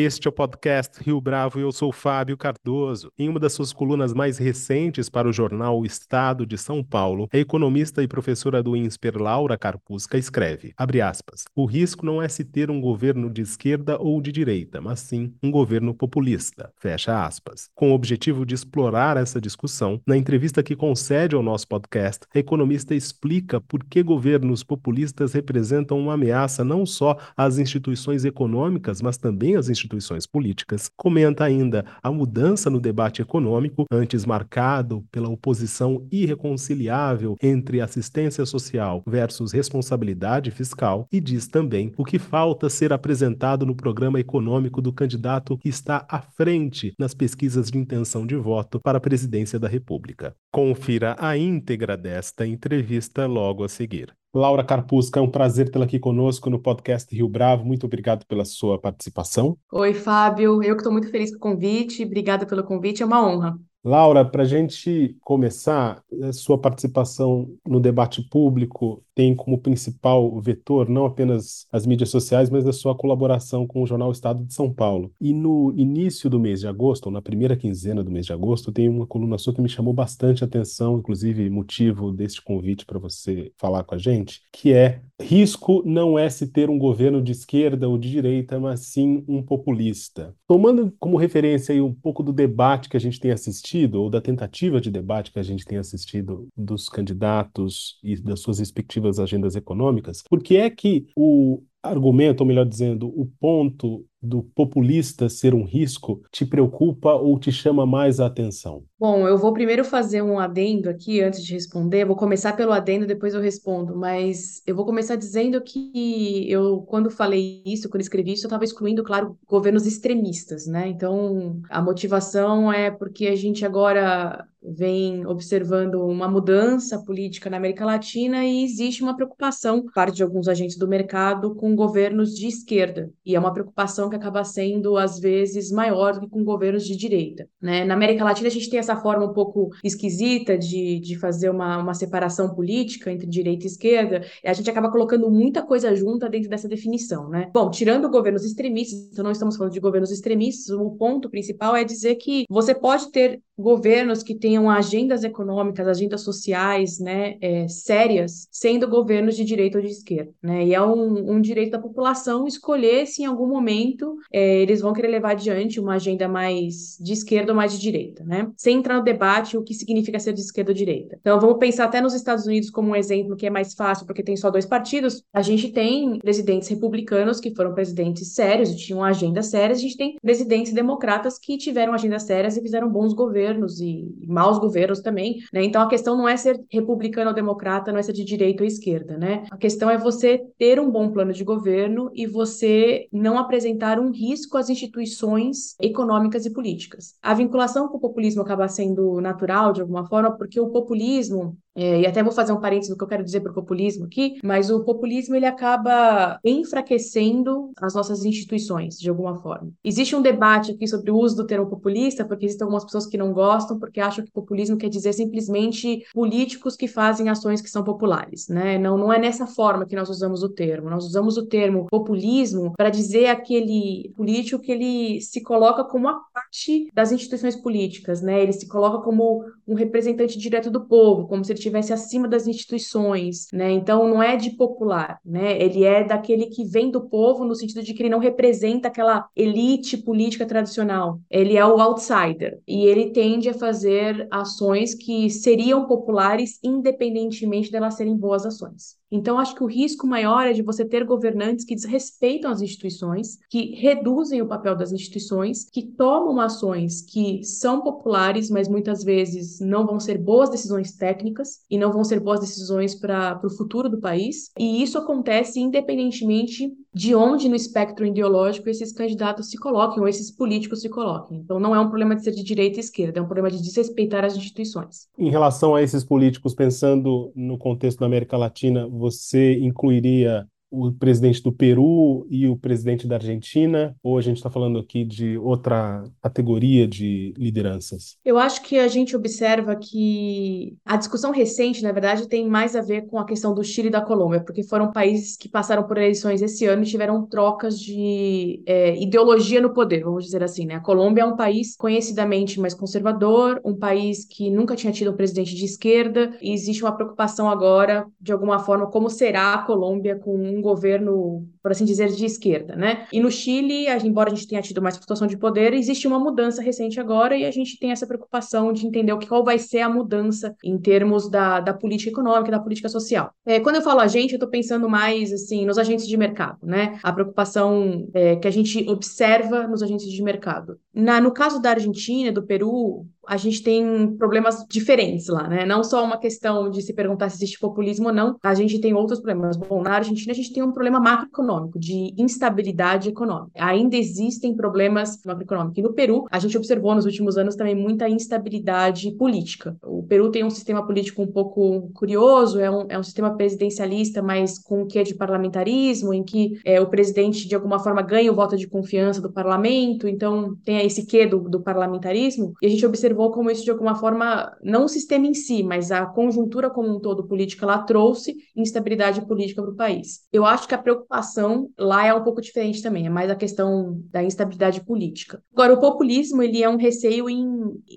Este é o podcast Rio Bravo e eu sou Fábio Cardoso. Em uma das suas colunas mais recentes para o jornal O Estado de São Paulo, a economista e professora do INSPER Laura Carpusca escreve, aspas, o risco não é se ter um governo de esquerda ou de direita, mas sim um governo populista, fecha aspas. Com o objetivo de explorar essa discussão, na entrevista que concede ao nosso podcast, a economista explica por que governos populistas representam uma ameaça não só às instituições econômicas, mas também às instituições instituições políticas, comenta ainda a mudança no debate econômico, antes marcado pela oposição irreconciliável entre assistência social versus responsabilidade fiscal, e diz também o que falta ser apresentado no programa econômico do candidato que está à frente nas pesquisas de intenção de voto para a presidência da República. Confira a íntegra desta entrevista logo a seguir. Laura Carpusca, é um prazer tê-la aqui conosco no podcast Rio Bravo. Muito obrigado pela sua participação. Oi, Fábio. Eu que estou muito feliz com o convite. Obrigada pelo convite, é uma honra. Laura, para a gente começar, a sua participação no debate público tem como principal vetor não apenas as mídias sociais, mas a sua colaboração com o jornal Estado de São Paulo. E no início do mês de agosto, ou na primeira quinzena do mês de agosto, tem uma coluna sua que me chamou bastante atenção, inclusive motivo deste convite para você falar com a gente, que é risco não é se ter um governo de esquerda ou de direita, mas sim um populista. Tomando como referência aí um pouco do debate que a gente tem assistido, ou da tentativa de debate que a gente tem assistido dos candidatos e das suas respectivas das agendas econômicas, por que é que o argumento, ou melhor dizendo, o ponto do populista ser um risco te preocupa ou te chama mais a atenção? Bom, eu vou primeiro fazer um adendo aqui antes de responder. Vou começar pelo adendo, depois eu respondo. Mas eu vou começar dizendo que eu, quando falei isso, quando escrevi isso, eu estava excluindo, claro, governos extremistas, né? Então, a motivação é porque a gente agora vem observando uma mudança política na América Latina e existe uma preocupação, parte de alguns agentes do mercado, com governos de esquerda. E é uma preocupação que acaba sendo, às vezes, maior do que com governos de direita. Né? Na América Latina, a gente tem essa forma um pouco esquisita de, de fazer uma, uma separação política entre direita e esquerda, e a gente acaba colocando muita coisa junta dentro dessa definição. Né? Bom, tirando governos extremistas, então não estamos falando de governos extremistas, o ponto principal é dizer que você pode ter governos que tenham agendas econômicas, agendas sociais, né, é, sérias, sendo governos de direita ou de esquerda, né, e é um, um direito da população escolher se em algum momento é, eles vão querer levar adiante uma agenda mais de esquerda ou mais de direita, né, sem entrar no debate o que significa ser de esquerda ou direita. Então vamos pensar até nos Estados Unidos como um exemplo que é mais fácil porque tem só dois partidos. A gente tem presidentes republicanos que foram presidentes sérios e tinham agendas sérias. A gente tem presidentes democratas que tiveram agendas sérias e fizeram bons governos governos e maus governos também, né? Então a questão não é ser republicano ou democrata, não é ser de direita ou esquerda, né? A questão é você ter um bom plano de governo e você não apresentar um risco às instituições econômicas e políticas. A vinculação com o populismo acaba sendo natural de alguma forma, porque o populismo é, e até vou fazer um parênteses do que eu quero dizer para o populismo aqui, mas o populismo ele acaba enfraquecendo as nossas instituições, de alguma forma. Existe um debate aqui sobre o uso do termo populista, porque existem algumas pessoas que não gostam, porque acham que populismo quer dizer simplesmente políticos que fazem ações que são populares, né? Não, não é nessa forma que nós usamos o termo. Nós usamos o termo populismo para dizer aquele político que ele se coloca como a parte das instituições políticas, né? Ele se coloca como um representante direto do povo, como se ele estivesse acima das instituições, né? Então não é de popular, né? Ele é daquele que vem do povo no sentido de que ele não representa aquela elite política tradicional. Ele é o outsider e ele tende a fazer ações que seriam populares independentemente delas serem boas ações. Então, acho que o risco maior é de você ter governantes que desrespeitam as instituições, que reduzem o papel das instituições, que tomam ações que são populares, mas muitas vezes não vão ser boas decisões técnicas e não vão ser boas decisões para o futuro do país. E isso acontece independentemente de onde no espectro ideológico esses candidatos se coloquem ou esses políticos se coloquem. Então, não é um problema de ser de direita e esquerda, é um problema de desrespeitar as instituições. Em relação a esses políticos, pensando no contexto da América Latina, você incluiria o presidente do Peru e o presidente da Argentina? Ou a gente está falando aqui de outra categoria de lideranças? Eu acho que a gente observa que a discussão recente, na verdade, tem mais a ver com a questão do Chile e da Colômbia, porque foram países que passaram por eleições esse ano e tiveram trocas de é, ideologia no poder, vamos dizer assim. Né? A Colômbia é um país conhecidamente mais conservador, um país que nunca tinha tido um presidente de esquerda, e existe uma preocupação agora, de alguma forma, como será a Colômbia com um governo, por assim dizer, de esquerda, né? E no Chile, embora a gente tenha tido mais situação de poder, existe uma mudança recente agora e a gente tem essa preocupação de entender o que, qual vai ser a mudança em termos da, da política econômica, da política social. É, quando eu falo a gente, eu estou pensando mais assim nos agentes de mercado, né? A preocupação é, que a gente observa nos agentes de mercado. Na, no caso da Argentina, do Peru, a gente tem problemas diferentes lá, né? Não só uma questão de se perguntar se existe populismo ou não, a gente tem outros problemas. Bom, na Argentina a gente tem um problema macroeconômico, de instabilidade econômica. Ainda existem problemas macroeconômicos. E no Peru, a gente observou nos últimos anos também muita instabilidade política. O Peru tem um sistema político um pouco curioso, é um, é um sistema presidencialista, mas com o que de parlamentarismo, em que é, o presidente, de alguma forma, ganha o voto de confiança do parlamento, então tem esse quê do, do parlamentarismo, e a gente observou como isso, de alguma forma, não o sistema em si, mas a conjuntura como um todo política, ela trouxe instabilidade política para o país. Eu acho que a preocupação lá é um pouco diferente também, é mais a questão da instabilidade política. Agora, o populismo, ele é um receio em,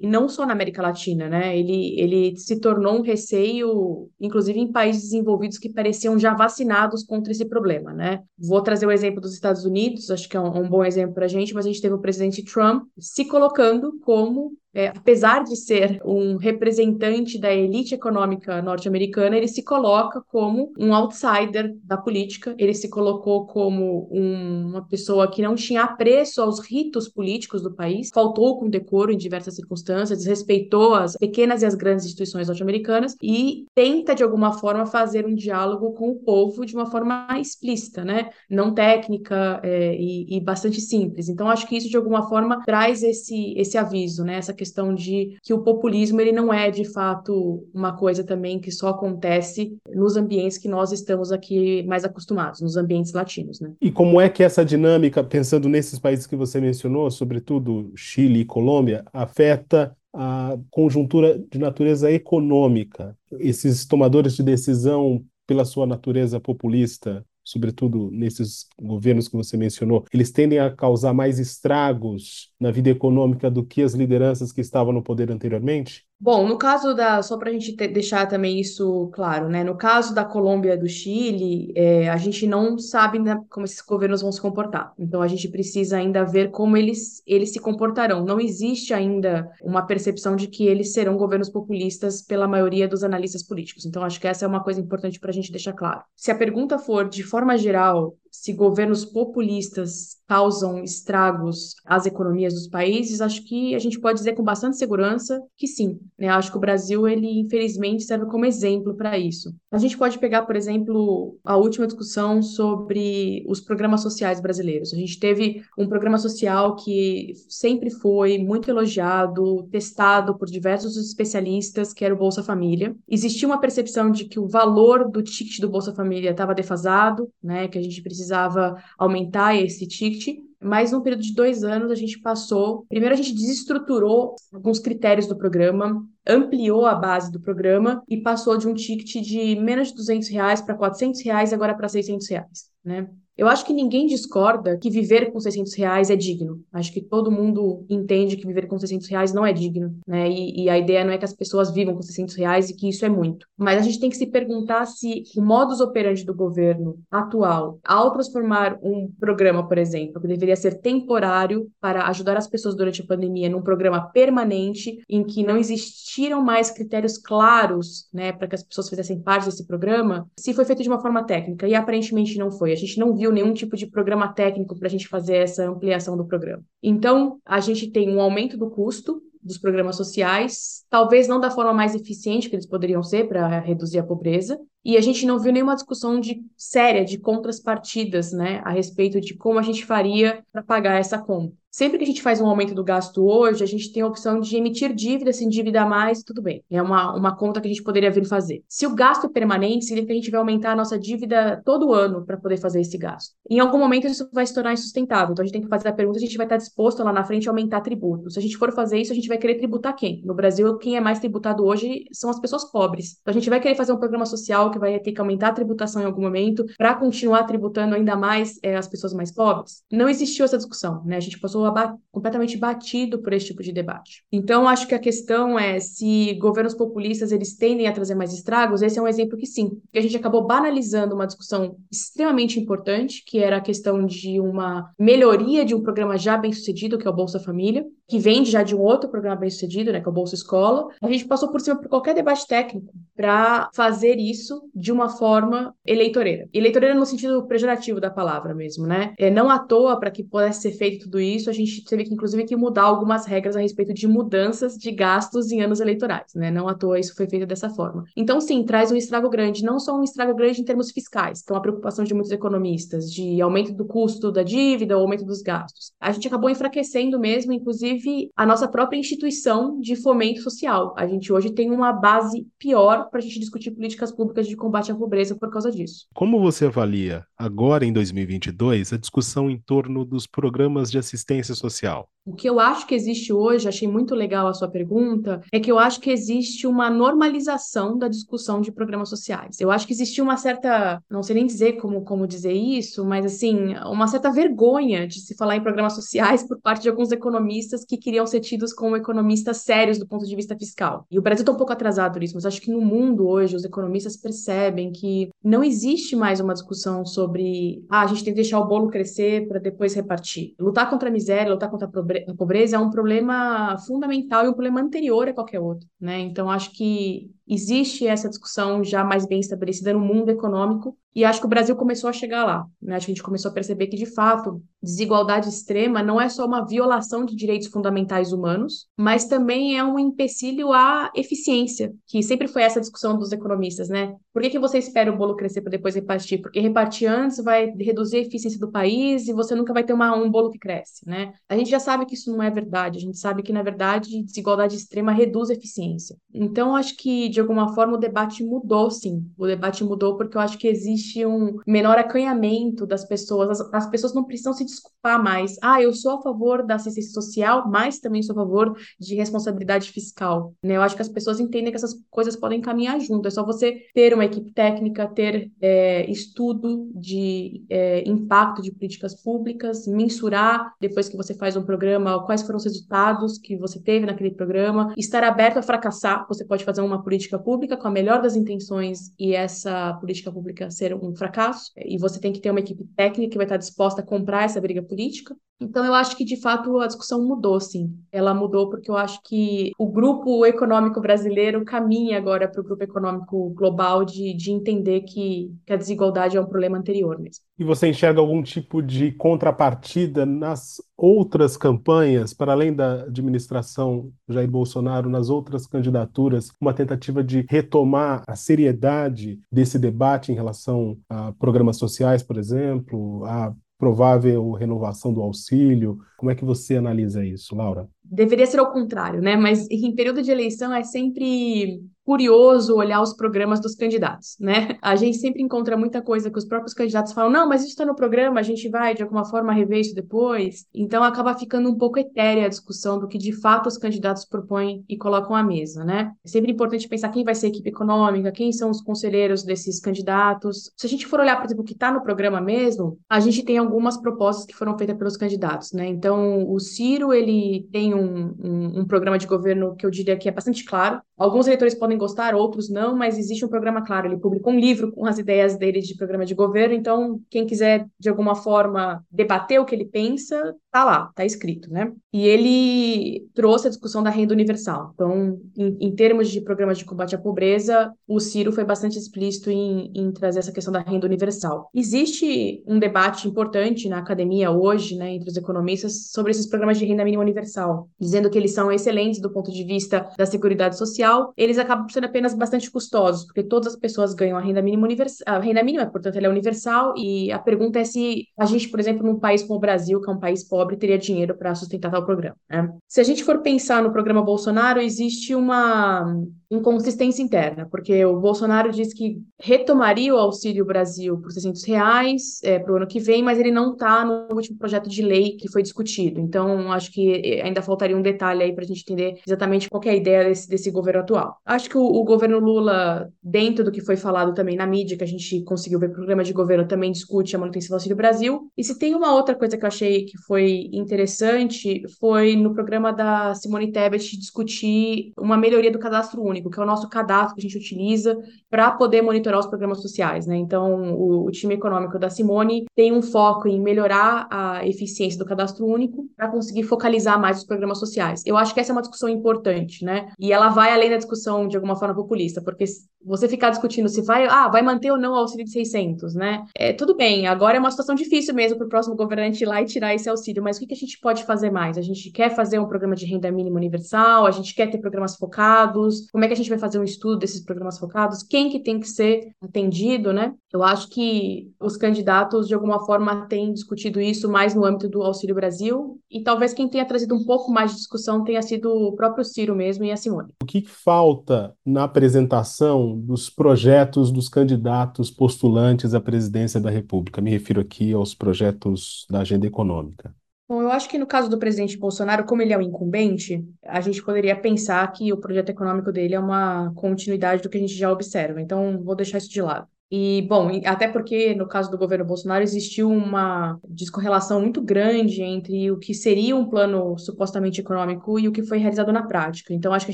não só na América Latina, né? Ele, ele se tornou um receio, inclusive em países desenvolvidos que pareciam já vacinados contra esse problema, né? Vou trazer o exemplo dos Estados Unidos, acho que é um, um bom exemplo para a gente, mas a gente teve o presidente Trump se colocando como é, apesar de ser um representante da elite econômica norte-americana, ele se coloca como um outsider da política, ele se colocou como um, uma pessoa que não tinha apreço aos ritos políticos do país, faltou com decoro em diversas circunstâncias, desrespeitou as pequenas e as grandes instituições norte-americanas e tenta, de alguma forma, fazer um diálogo com o povo de uma forma explícita, né? não técnica é, e, e bastante simples. Então, acho que isso, de alguma forma, traz esse, esse aviso, né? essa questão de que o populismo ele não é de fato uma coisa também que só acontece nos ambientes que nós estamos aqui mais acostumados, nos ambientes latinos, né? E como é que essa dinâmica, pensando nesses países que você mencionou, sobretudo Chile e Colômbia, afeta a conjuntura de natureza econômica? Esses tomadores de decisão pela sua natureza populista, sobretudo nesses governos que você mencionou, eles tendem a causar mais estragos na vida econômica do que as lideranças que estavam no poder anteriormente? Bom, no caso da, só para a gente deixar também isso claro, né? No caso da Colômbia e do Chile, é, a gente não sabe né, como esses governos vão se comportar. Então a gente precisa ainda ver como eles, eles se comportarão. Não existe ainda uma percepção de que eles serão governos populistas pela maioria dos analistas políticos. Então acho que essa é uma coisa importante para a gente deixar claro. Se a pergunta for, de forma geral, se governos populistas causam estragos às economias dos países, acho que a gente pode dizer com bastante segurança que sim. Né? Acho que o Brasil, ele infelizmente serve como exemplo para isso. A gente pode pegar, por exemplo, a última discussão sobre os programas sociais brasileiros. A gente teve um programa social que sempre foi muito elogiado, testado por diversos especialistas, que era o Bolsa Família. Existia uma percepção de que o valor do ticket do Bolsa Família estava defasado, né? que a gente precisa precisava aumentar esse ticket, mas no período de dois anos a gente passou. Primeiro, a gente desestruturou alguns critérios do programa, ampliou a base do programa e passou de um ticket de menos de 200 reais para 400 reais, agora para 600 reais. Né? Eu acho que ninguém discorda que viver com 600 reais é digno. Acho que todo mundo entende que viver com 600 reais não é digno, né? E, e, a ideia não é que as pessoas vivam com 600 reais e que isso é muito. Mas a gente tem que se perguntar se o modus operandi do governo atual, ao transformar um programa, por exemplo, que deveria ser temporário para ajudar as pessoas durante a pandemia, num programa permanente, em que não existiram mais critérios claros, né, para que as pessoas fizessem parte desse programa, se foi feito de uma forma técnica. E aparentemente não foi. A gente não viu nenhum tipo de programa técnico para a gente fazer essa ampliação do programa. Então, a gente tem um aumento do custo dos programas sociais, talvez não da forma mais eficiente que eles poderiam ser para reduzir a pobreza, e a gente não viu nenhuma discussão de séria de contras partidas, né, a respeito de como a gente faria para pagar essa conta. Sempre que a gente faz um aumento do gasto hoje, a gente tem a opção de emitir dívida, se endividar mais, tudo bem. É uma, uma conta que a gente poderia vir fazer. Se o gasto é permanente, significa que a gente vai aumentar a nossa dívida todo ano para poder fazer esse gasto. Em algum momento isso vai se tornar insustentável. Então a gente tem que fazer a pergunta, a gente vai estar disposto lá na frente a aumentar tributos. Se a gente for fazer isso, a gente vai querer tributar quem? No Brasil, quem é mais tributado hoje são as pessoas pobres. Então a gente vai querer fazer um programa social que vai ter que aumentar a tributação em algum momento para continuar tributando ainda mais é, as pessoas mais pobres. Não existiu essa discussão, né? A gente passou a completamente batido por esse tipo de debate. Então, acho que a questão é se governos populistas eles tendem a trazer mais estragos, esse é um exemplo que sim, que a gente acabou banalizando uma discussão extremamente importante, que era a questão de uma melhoria de um programa já bem sucedido, que é o Bolsa Família, que vem já de um outro programa bem sucedido, né, que é o Bolsa Escola. A gente passou por cima por qualquer debate técnico para fazer isso de uma forma eleitoreira. Eleitoreira no sentido pejorativo da palavra mesmo, né? É, não à toa, para que pudesse ser feito tudo isso, a gente teve que, inclusive, que mudar algumas regras a respeito de mudanças de gastos em anos eleitorais, né? Não à toa isso foi feito dessa forma. Então, sim, traz um estrago grande, não só um estrago grande em termos fiscais, que é uma preocupação de muitos economistas, de aumento do custo da dívida aumento dos gastos. A gente acabou enfraquecendo mesmo, inclusive, a nossa própria instituição de fomento social. A gente hoje tem uma base pior para a gente discutir políticas públicas de combate à pobreza por causa disso. Como você avalia, agora em 2022, a discussão em torno dos programas de assistência social? O que eu acho que existe hoje, achei muito legal a sua pergunta, é que eu acho que existe uma normalização da discussão de programas sociais. Eu acho que existe uma certa, não sei nem dizer como, como dizer isso, mas assim, uma certa vergonha de se falar em programas sociais por parte de alguns economistas que queriam ser tidos como economistas sérios do ponto de vista fiscal. E o Brasil está um pouco atrasado nisso, mas acho que no mundo hoje os economistas percebem que não existe mais uma discussão sobre, ah, a gente tem que deixar o bolo crescer para depois repartir. Lutar contra a miséria, lutar contra a a pobreza é um problema fundamental e um problema anterior a qualquer outro, né? Então acho que existe essa discussão já mais bem estabelecida no mundo econômico e acho que o Brasil começou a chegar lá. Né? Acho que a gente começou a perceber que, de fato, desigualdade extrema não é só uma violação de direitos fundamentais humanos, mas também é um empecilho à eficiência, que sempre foi essa discussão dos economistas, né? Por que, que você espera o bolo crescer para depois repartir? Porque repartir antes vai reduzir a eficiência do país e você nunca vai ter uma, um bolo que cresce, né? A gente já sabe que isso não é verdade, a gente sabe que, na verdade, desigualdade extrema reduz a eficiência. Então, acho que, de alguma forma, o debate mudou, sim. O debate mudou porque eu acho que existe um menor acanhamento das pessoas. As, as pessoas não precisam se desculpar mais. Ah, eu sou a favor da assistência social, mas também sou a favor de responsabilidade fiscal. Né? Eu acho que as pessoas entendem que essas coisas podem caminhar junto. É só você ter uma equipe técnica, ter é, estudo de é, impacto de políticas públicas, mensurar, depois que você faz um programa, quais foram os resultados que você teve naquele programa, estar aberto a fracassar. Você pode fazer uma política pública com a melhor das intenções e essa política pública ser um fracasso, e você tem que ter uma equipe técnica que vai estar disposta a comprar essa briga política. Então, eu acho que, de fato, a discussão mudou, sim. Ela mudou porque eu acho que o grupo econômico brasileiro caminha agora para o grupo econômico global de, de entender que, que a desigualdade é um problema anterior mesmo. E você enxerga algum tipo de contrapartida nas outras campanhas, para além da administração Jair Bolsonaro, nas outras candidaturas, uma tentativa de retomar a seriedade desse debate em relação a programas sociais, por exemplo, a provável renovação do auxílio? Como é que você analisa isso, Laura? Deveria ser ao contrário, né? Mas em período de eleição é sempre curioso olhar os programas dos candidatos, né? A gente sempre encontra muita coisa que os próprios candidatos falam, não, mas isso está no programa, a gente vai de alguma forma rever isso depois. Então acaba ficando um pouco etérea a discussão do que de fato os candidatos propõem e colocam à mesa, né? É sempre importante pensar quem vai ser a equipe econômica, quem são os conselheiros desses candidatos. Se a gente for olhar, por exemplo, o que está no programa mesmo, a gente tem algumas propostas que foram feitas pelos candidatos, né? Então o Ciro, ele tem um, um, um programa de governo que eu diria que é bastante claro. Alguns eleitores podem gostar, outros não, mas existe um programa claro. Ele publicou um livro com as ideias dele de programa de governo, então quem quiser de alguma forma debater o que ele pensa, tá lá, tá escrito, né? E ele trouxe a discussão da renda universal. Então, em, em termos de programas de combate à pobreza, o Ciro foi bastante explícito em, em trazer essa questão da renda universal. Existe um debate importante na academia hoje, né, entre os economistas, sobre esses programas de renda mínima universal, dizendo que eles são excelentes do ponto de vista da segurança social eles acabam sendo apenas bastante custosos, porque todas as pessoas ganham a renda mínima universal, a renda mínima, portanto, ela é universal, e a pergunta é se a gente, por exemplo, num país como o Brasil, que é um país pobre, teria dinheiro para sustentar tal programa. Né? Se a gente for pensar no programa Bolsonaro, existe uma inconsistência interna, porque o Bolsonaro diz que retomaria o Auxílio Brasil por 600 reais é, para o ano que vem, mas ele não está no último projeto de lei que foi discutido. Então, acho que eh, ainda faltaria um detalhe aí para a gente entender exatamente qual é a ideia desse, desse governo atual. Acho que o, o, governo Lula, dentro do que foi falado também na mídia, que a gente conseguiu ver programa de governo, também discute a manutenção do Auxílio Brasil. E se tem uma outra coisa que eu achei que foi interessante, foi no programa da Simone Tebet discutir uma melhoria do cadastro único, que é o nosso cadastro que a gente utiliza para poder monitorar os programas sociais. Né? Então, o, o time econômico da Simone tem um foco em melhorar a eficiência do cadastro único para conseguir focalizar mais os programas sociais. Eu acho que essa é uma discussão importante, né? E ela vai além da discussão de alguma forma populista, porque você ficar discutindo se vai, ah, vai manter ou não o auxílio de 600, né? É, tudo bem, agora é uma situação difícil mesmo para o próximo governante ir lá e tirar esse auxílio, mas o que, que a gente pode fazer mais? A gente quer fazer um programa de renda mínima universal, a gente quer ter programas focados, como é que a gente vai fazer um estudo desses programas focados? Quem que tem que ser atendido, né? Eu acho que os candidatos, de alguma forma, têm discutido isso mais no âmbito do Auxílio Brasil, e talvez quem tenha trazido um pouco mais de discussão tenha sido o próprio Ciro mesmo e a Simone. O que falta na apresentação dos projetos dos candidatos postulantes à presidência da República? Me refiro aqui aos projetos da agenda econômica. Bom, eu acho que no caso do presidente Bolsonaro, como ele é o incumbente, a gente poderia pensar que o projeto econômico dele é uma continuidade do que a gente já observa. Então, vou deixar isso de lado. E, bom, até porque no caso do governo Bolsonaro existiu uma descorrelação muito grande entre o que seria um plano supostamente econômico e o que foi realizado na prática. Então, acho que a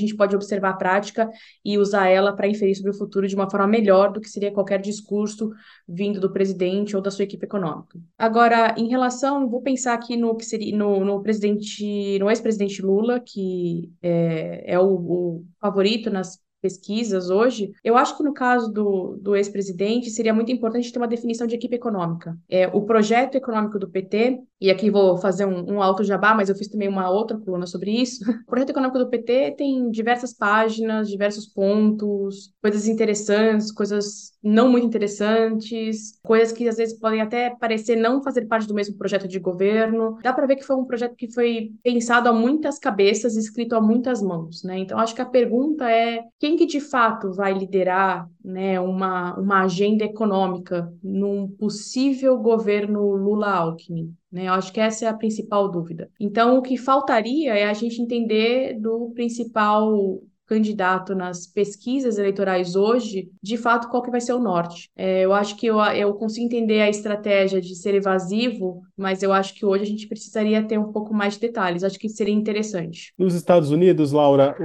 gente pode observar a prática e usar ela para inferir sobre o futuro de uma forma melhor do que seria qualquer discurso vindo do presidente ou da sua equipe econômica. Agora, em relação, vou pensar aqui no que seria no, no presidente, no ex-presidente Lula, que é, é o, o favorito nas pesquisas hoje, eu acho que no caso do, do ex-presidente seria muito importante ter uma definição de equipe econômica. É, o projeto econômico do PT, e aqui vou fazer um, um alto jabá, mas eu fiz também uma outra coluna sobre isso. O projeto econômico do PT tem diversas páginas, diversos pontos, coisas interessantes, coisas não muito interessantes, coisas que às vezes podem até parecer não fazer parte do mesmo projeto de governo. Dá para ver que foi um projeto que foi pensado a muitas cabeças, escrito a muitas mãos, né? Então acho que a pergunta é quem que de fato vai liderar né, uma, uma agenda econômica num possível governo Lula-Alckmin? Né? Eu acho que essa é a principal dúvida. Então, o que faltaria é a gente entender do principal candidato nas pesquisas eleitorais hoje, de fato, qual que vai ser o norte. É, eu acho que eu, eu consigo entender a estratégia de ser evasivo, mas eu acho que hoje a gente precisaria ter um pouco mais de detalhes. Acho que seria interessante. Nos Estados Unidos, Laura,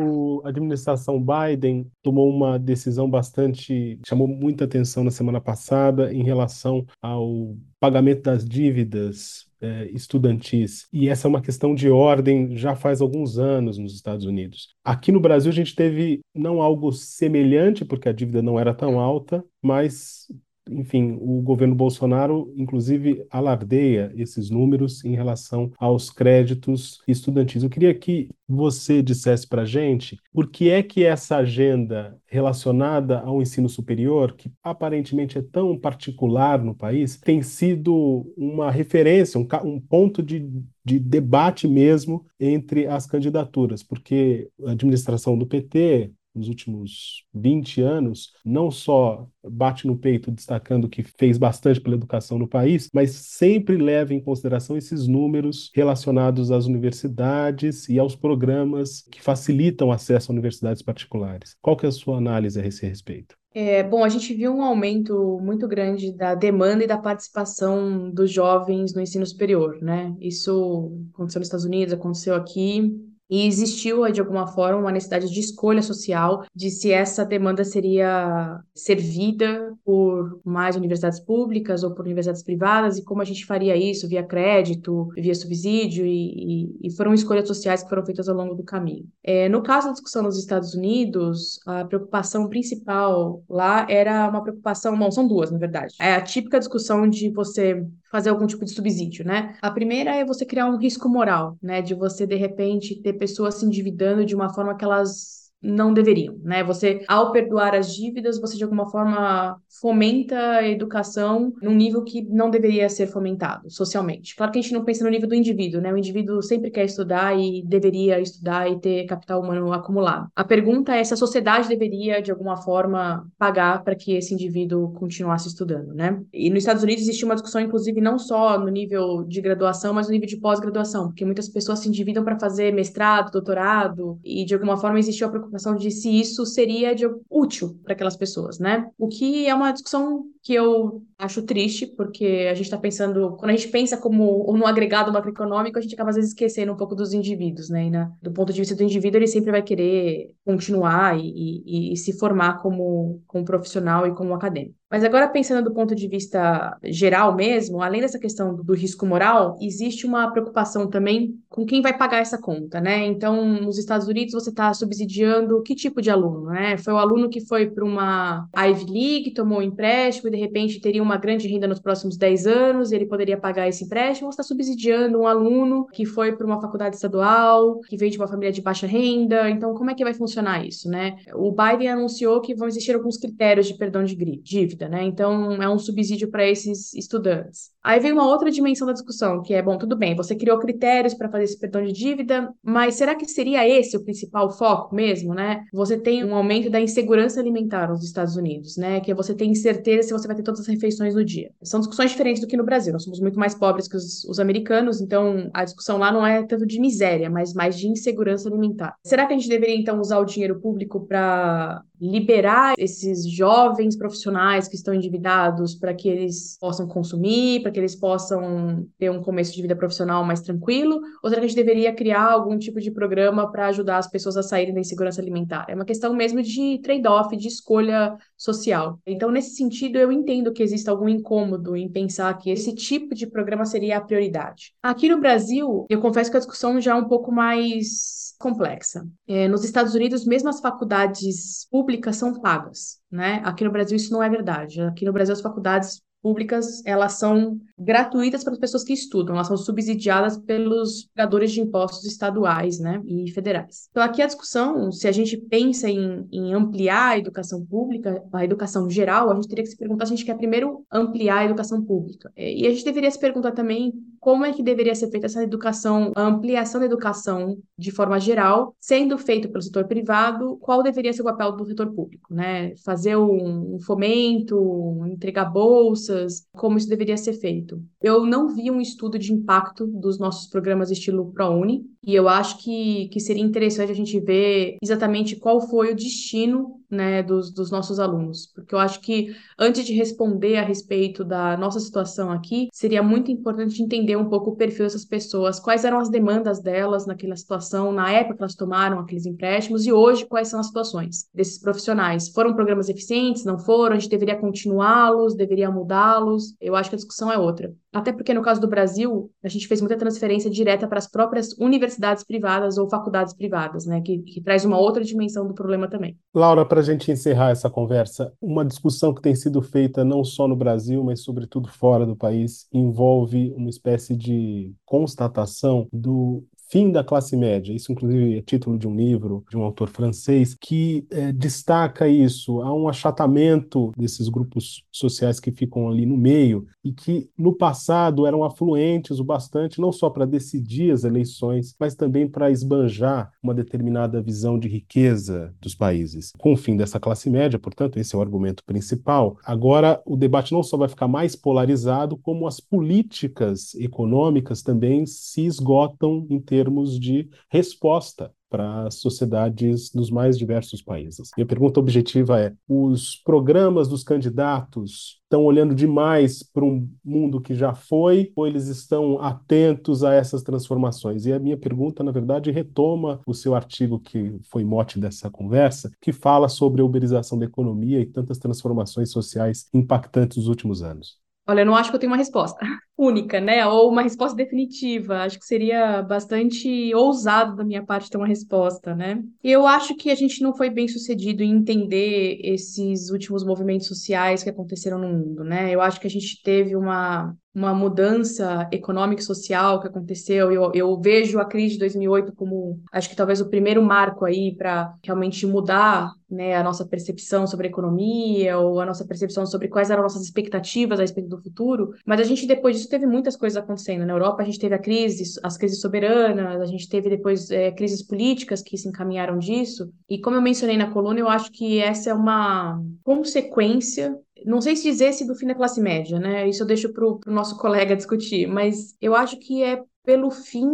a administração Biden tomou uma decisão bastante chamou muita atenção na semana passada em relação ao pagamento das dívidas é, estudantis. E essa é uma questão de ordem já faz alguns anos nos Estados Unidos. Aqui no Brasil, a gente teve não algo semelhante, porque a dívida não era tão alta, mas enfim, o governo Bolsonaro, inclusive, alardeia esses números em relação aos créditos estudantis. Eu queria que você dissesse para a gente por que é que essa agenda relacionada ao ensino superior, que aparentemente é tão particular no país, tem sido uma referência, um, um ponto de, de debate mesmo entre as candidaturas, porque a administração do PT nos últimos 20 anos, não só bate no peito destacando que fez bastante pela educação no país, mas sempre leva em consideração esses números relacionados às universidades e aos programas que facilitam acesso a universidades particulares. Qual que é a sua análise a esse respeito? É, bom, a gente viu um aumento muito grande da demanda e da participação dos jovens no ensino superior, né? Isso aconteceu nos Estados Unidos, aconteceu aqui, e existiu, de alguma forma, uma necessidade de escolha social de se essa demanda seria servida por mais universidades públicas ou por universidades privadas e como a gente faria isso via crédito, via subsídio e, e, e foram escolhas sociais que foram feitas ao longo do caminho. É, no caso da discussão nos Estados Unidos, a preocupação principal lá era uma preocupação, bom, são duas, na verdade. É a típica discussão de você fazer algum tipo de subsídio, né? A primeira é você criar um risco moral, né? De você, de repente, ter pessoas se endividando de uma forma que elas não deveriam, né? Você, ao perdoar as dívidas, você de alguma forma fomenta a educação num nível que não deveria ser fomentado socialmente. Claro que a gente não pensa no nível do indivíduo, né? O indivíduo sempre quer estudar e deveria estudar e ter capital humano acumulado. A pergunta é se a sociedade deveria, de alguma forma, pagar para que esse indivíduo continuasse estudando, né? E nos Estados Unidos existe uma discussão, inclusive, não só no nível de graduação, mas no nível de pós-graduação, porque muitas pessoas se endividam para fazer mestrado, doutorado, e de alguma forma existe a preocupação de se isso seria de, útil para aquelas pessoas, né? O que é uma discussão que eu acho triste, porque a gente está pensando, quando a gente pensa como no agregado macroeconômico, a gente acaba às vezes esquecendo um pouco dos indivíduos, né? E do ponto de vista do indivíduo, ele sempre vai querer continuar e, e, e se formar como, como profissional e como acadêmico. Mas agora, pensando do ponto de vista geral mesmo, além dessa questão do risco moral, existe uma preocupação também com quem vai pagar essa conta, né? Então, nos Estados Unidos, você está subsidiando que tipo de aluno, né? Foi o aluno que foi para uma Ivy League, tomou um empréstimo de repente, teria uma grande renda nos próximos 10 anos e ele poderia pagar esse empréstimo, ou está subsidiando um aluno que foi para uma faculdade estadual, que veio de uma família de baixa renda. Então, como é que vai funcionar isso, né? O Biden anunciou que vão existir alguns critérios de perdão de dívida né? Então, é um subsídio para esses estudantes. Aí vem uma outra dimensão da discussão, que é, bom, tudo bem, você criou critérios para fazer esse perdão de dívida, mas será que seria esse o principal foco mesmo, né? Você tem um aumento da insegurança alimentar nos Estados Unidos, né? Que é você ter incerteza se você vai ter todas as refeições no dia. São discussões diferentes do que no Brasil. Nós somos muito mais pobres que os, os americanos, então a discussão lá não é tanto de miséria, mas mais de insegurança alimentar. Será que a gente deveria, então, usar o dinheiro público para liberar esses jovens profissionais que estão endividados para que eles possam consumir, para que eles possam ter um começo de vida profissional mais tranquilo? Ou será que a gente deveria criar algum tipo de programa para ajudar as pessoas a saírem da insegurança alimentar? É uma questão mesmo de trade-off, de escolha social. Então, nesse sentido, eu entendo que existe algum incômodo em pensar que esse tipo de programa seria a prioridade. Aqui no Brasil, eu confesso que a discussão já é um pouco mais complexa. É, nos Estados Unidos, mesmo as faculdades públicas são pagas, né? Aqui no Brasil isso não é verdade. Aqui no Brasil as faculdades públicas, elas são gratuitas para as pessoas que estudam, elas são subsidiadas pelos pagadores de impostos estaduais, né, e federais. Então, aqui a discussão, se a gente pensa em, em, ampliar a educação pública, a educação geral, a gente teria que se perguntar se a gente quer primeiro ampliar a educação pública. E a gente deveria se perguntar também como é que deveria ser feita essa educação, a ampliação da educação de forma geral, sendo feito pelo setor privado, qual deveria ser o papel do setor público, né? Fazer um, um fomento, entregar bolsas, como isso deveria ser feito. Eu não vi um estudo de impacto dos nossos programas estilo ProUni, e eu acho que, que seria interessante a gente ver exatamente qual foi o destino né, dos, dos nossos alunos, porque eu acho que antes de responder a respeito da nossa situação aqui, seria muito importante entender um pouco o perfil dessas pessoas, quais eram as demandas delas naquela situação, na época que elas tomaram aqueles empréstimos e hoje quais são as situações desses profissionais. Foram programas eficientes? Não foram? A gente deveria continuá-los? Deveria mudá-los? Eu acho que a discussão é outra. Até porque no caso do Brasil, a gente fez muita transferência direta para as próprias universidades privadas ou faculdades privadas, né, que, que traz uma outra dimensão do problema também. Laura, para a gente encerrar essa conversa, uma discussão que tem sido feita não só no Brasil, mas sobretudo fora do país, envolve uma espécie de constatação do Fim da Classe Média. Isso, inclusive, é título de um livro de um autor francês que é, destaca isso. Há um achatamento desses grupos sociais que ficam ali no meio e que, no passado, eram afluentes o bastante, não só para decidir as eleições, mas também para esbanjar uma determinada visão de riqueza dos países. Com o fim dessa classe média, portanto, esse é o argumento principal. Agora, o debate não só vai ficar mais polarizado, como as políticas econômicas também se esgotam em termos termos de resposta para as sociedades dos mais diversos países. Minha pergunta objetiva é: os programas dos candidatos estão olhando demais para um mundo que já foi, ou eles estão atentos a essas transformações? E a minha pergunta, na verdade, retoma o seu artigo que foi mote dessa conversa, que fala sobre a uberização da economia e tantas transformações sociais impactantes nos últimos anos. Olha, eu não acho que eu tenho uma resposta. Única, né? Ou uma resposta definitiva. Acho que seria bastante ousado da minha parte ter uma resposta, né? Eu acho que a gente não foi bem sucedido em entender esses últimos movimentos sociais que aconteceram no mundo, né? Eu acho que a gente teve uma uma mudança econômica e social que aconteceu. Eu, eu vejo a crise de 2008 como, acho que talvez o primeiro marco aí para realmente mudar né, a nossa percepção sobre a economia ou a nossa percepção sobre quais eram nossas expectativas a respeito do futuro. Mas a gente, depois disso, teve muitas coisas acontecendo. Na Europa, a gente teve a crise, as crises soberanas, a gente teve depois é, crises políticas que se encaminharam disso. E como eu mencionei na coluna, eu acho que essa é uma consequência não sei se dizer se do fim da classe média, né? Isso eu deixo para o nosso colega discutir, mas eu acho que é pelo fim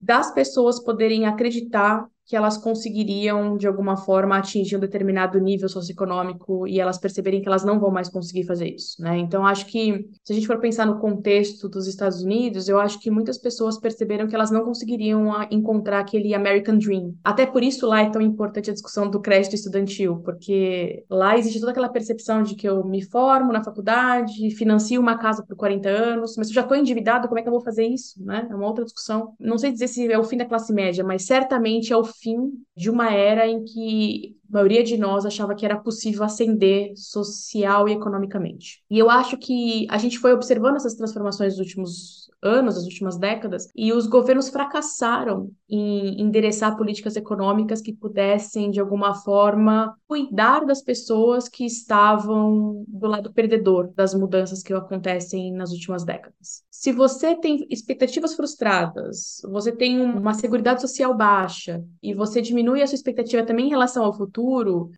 das pessoas poderem acreditar que elas conseguiriam, de alguma forma, atingir um determinado nível socioeconômico e elas perceberem que elas não vão mais conseguir fazer isso, né? Então, acho que, se a gente for pensar no contexto dos Estados Unidos, eu acho que muitas pessoas perceberam que elas não conseguiriam ah, encontrar aquele American Dream. Até por isso lá é tão importante a discussão do crédito estudantil, porque lá existe toda aquela percepção de que eu me formo na faculdade, financio uma casa por 40 anos, mas eu já estou endividado, como é que eu vou fazer isso, né? É uma outra discussão. Não sei dizer se é o fim da classe média, mas certamente é o fim de uma era em que a maioria de nós achava que era possível ascender social e economicamente. E eu acho que a gente foi observando essas transformações nos últimos anos, nas últimas décadas, e os governos fracassaram em endereçar políticas econômicas que pudessem, de alguma forma, cuidar das pessoas que estavam do lado perdedor das mudanças que acontecem nas últimas décadas. Se você tem expectativas frustradas, você tem uma segurança social baixa e você diminui a sua expectativa também em relação ao futuro,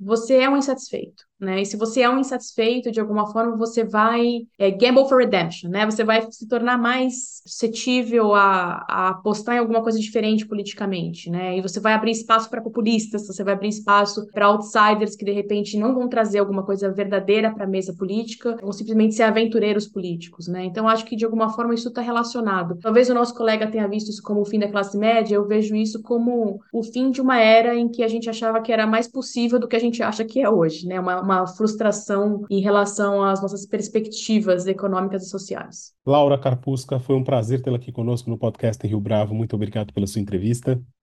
você é um insatisfeito né? E se você é um insatisfeito, de alguma forma, você vai é, gamble for redemption, né? Você vai se tornar mais suscetível a, a apostar em alguma coisa diferente politicamente, né? E você vai abrir espaço para populistas, você vai abrir espaço para outsiders que de repente não vão trazer alguma coisa verdadeira para a mesa política, vão simplesmente ser aventureiros políticos, né? Então acho que de alguma forma isso está relacionado. Talvez o nosso colega tenha visto isso como o fim da classe média, eu vejo isso como o fim de uma era em que a gente achava que era mais possível do que a gente acha que é hoje, né? Uma, uma frustração em relação às nossas perspectivas econômicas e sociais. Laura Carpusca, foi um prazer tê-la aqui conosco no podcast Rio Bravo. Muito obrigado pela sua entrevista.